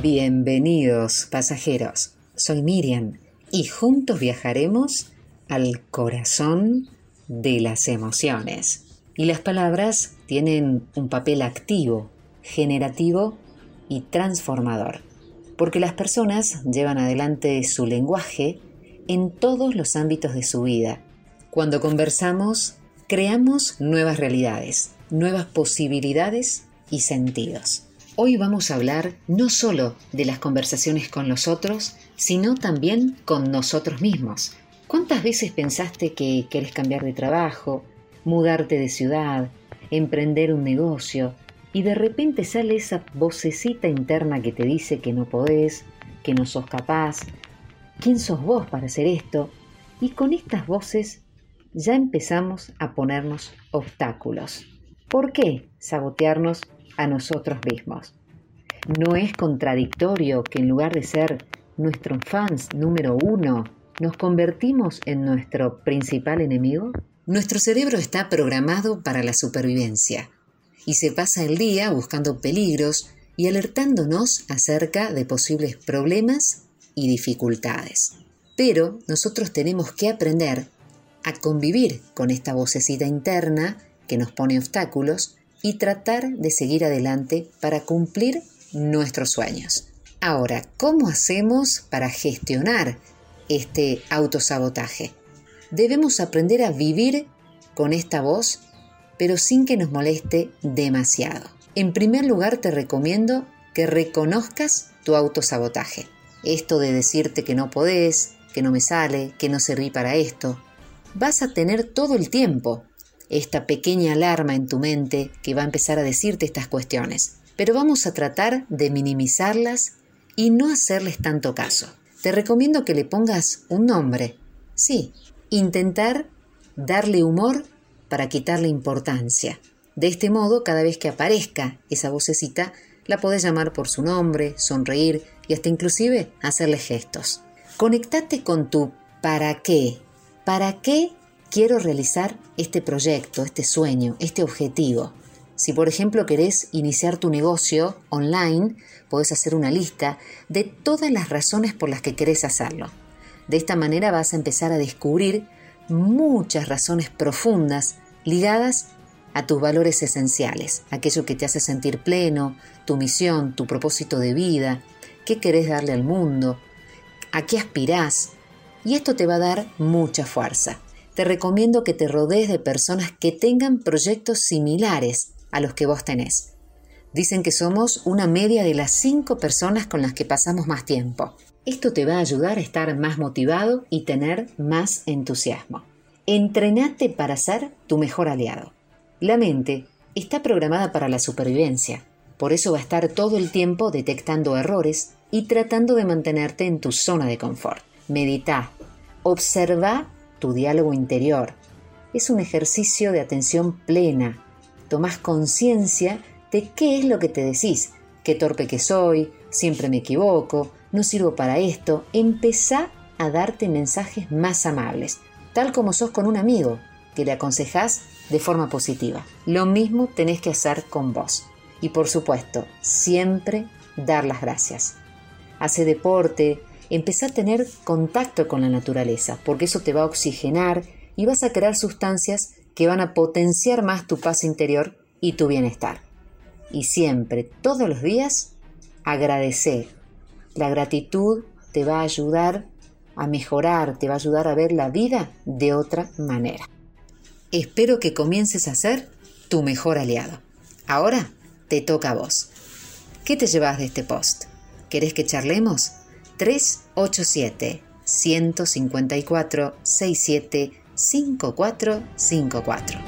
Bienvenidos pasajeros, soy Miriam y juntos viajaremos al corazón de las emociones. Y las palabras tienen un papel activo, generativo y transformador, porque las personas llevan adelante su lenguaje en todos los ámbitos de su vida. Cuando conversamos, creamos nuevas realidades, nuevas posibilidades y sentidos. Hoy vamos a hablar no solo de las conversaciones con los otros, sino también con nosotros mismos. ¿Cuántas veces pensaste que querés cambiar de trabajo, mudarte de ciudad, emprender un negocio, y de repente sale esa vocecita interna que te dice que no podés, que no sos capaz, quién sos vos para hacer esto, y con estas voces ya empezamos a ponernos obstáculos. ¿Por qué sabotearnos a nosotros mismos. ¿No es contradictorio que en lugar de ser nuestros fans número uno, nos convertimos en nuestro principal enemigo? Nuestro cerebro está programado para la supervivencia y se pasa el día buscando peligros y alertándonos acerca de posibles problemas y dificultades. Pero nosotros tenemos que aprender a convivir con esta vocecita interna que nos pone obstáculos y tratar de seguir adelante para cumplir nuestros sueños. Ahora, ¿cómo hacemos para gestionar este autosabotaje? Debemos aprender a vivir con esta voz, pero sin que nos moleste demasiado. En primer lugar, te recomiendo que reconozcas tu autosabotaje. Esto de decirte que no podés, que no me sale, que no serví para esto. Vas a tener todo el tiempo esta pequeña alarma en tu mente que va a empezar a decirte estas cuestiones. Pero vamos a tratar de minimizarlas y no hacerles tanto caso. Te recomiendo que le pongas un nombre. Sí, intentar darle humor para quitarle importancia. De este modo, cada vez que aparezca esa vocecita, la podés llamar por su nombre, sonreír y hasta inclusive hacerle gestos. Conectate con tu para qué. ¿Para qué quiero realizar este proyecto, este sueño, este objetivo. Si por ejemplo querés iniciar tu negocio online, podés hacer una lista de todas las razones por las que querés hacerlo. De esta manera vas a empezar a descubrir muchas razones profundas ligadas a tus valores esenciales, aquello que te hace sentir pleno, tu misión, tu propósito de vida, qué querés darle al mundo, a qué aspirás. Y esto te va a dar mucha fuerza te recomiendo que te rodees de personas que tengan proyectos similares a los que vos tenés. Dicen que somos una media de las cinco personas con las que pasamos más tiempo. Esto te va a ayudar a estar más motivado y tener más entusiasmo. Entrenate para ser tu mejor aliado. La mente está programada para la supervivencia, por eso va a estar todo el tiempo detectando errores y tratando de mantenerte en tu zona de confort. Medita, observa tu diálogo interior. Es un ejercicio de atención plena. Tomás conciencia de qué es lo que te decís. Qué torpe que soy, siempre me equivoco, no sirvo para esto. Empezá a darte mensajes más amables, tal como sos con un amigo, que le aconsejás de forma positiva. Lo mismo tenés que hacer con vos. Y por supuesto, siempre dar las gracias. Hace deporte, Empezá a tener contacto con la naturaleza, porque eso te va a oxigenar y vas a crear sustancias que van a potenciar más tu paz interior y tu bienestar. Y siempre, todos los días, agradecer. La gratitud te va a ayudar a mejorar, te va a ayudar a ver la vida de otra manera. Espero que comiences a ser tu mejor aliado. Ahora te toca a vos. ¿Qué te llevas de este post? ¿Querés que charlemos? 387 154 67 5454.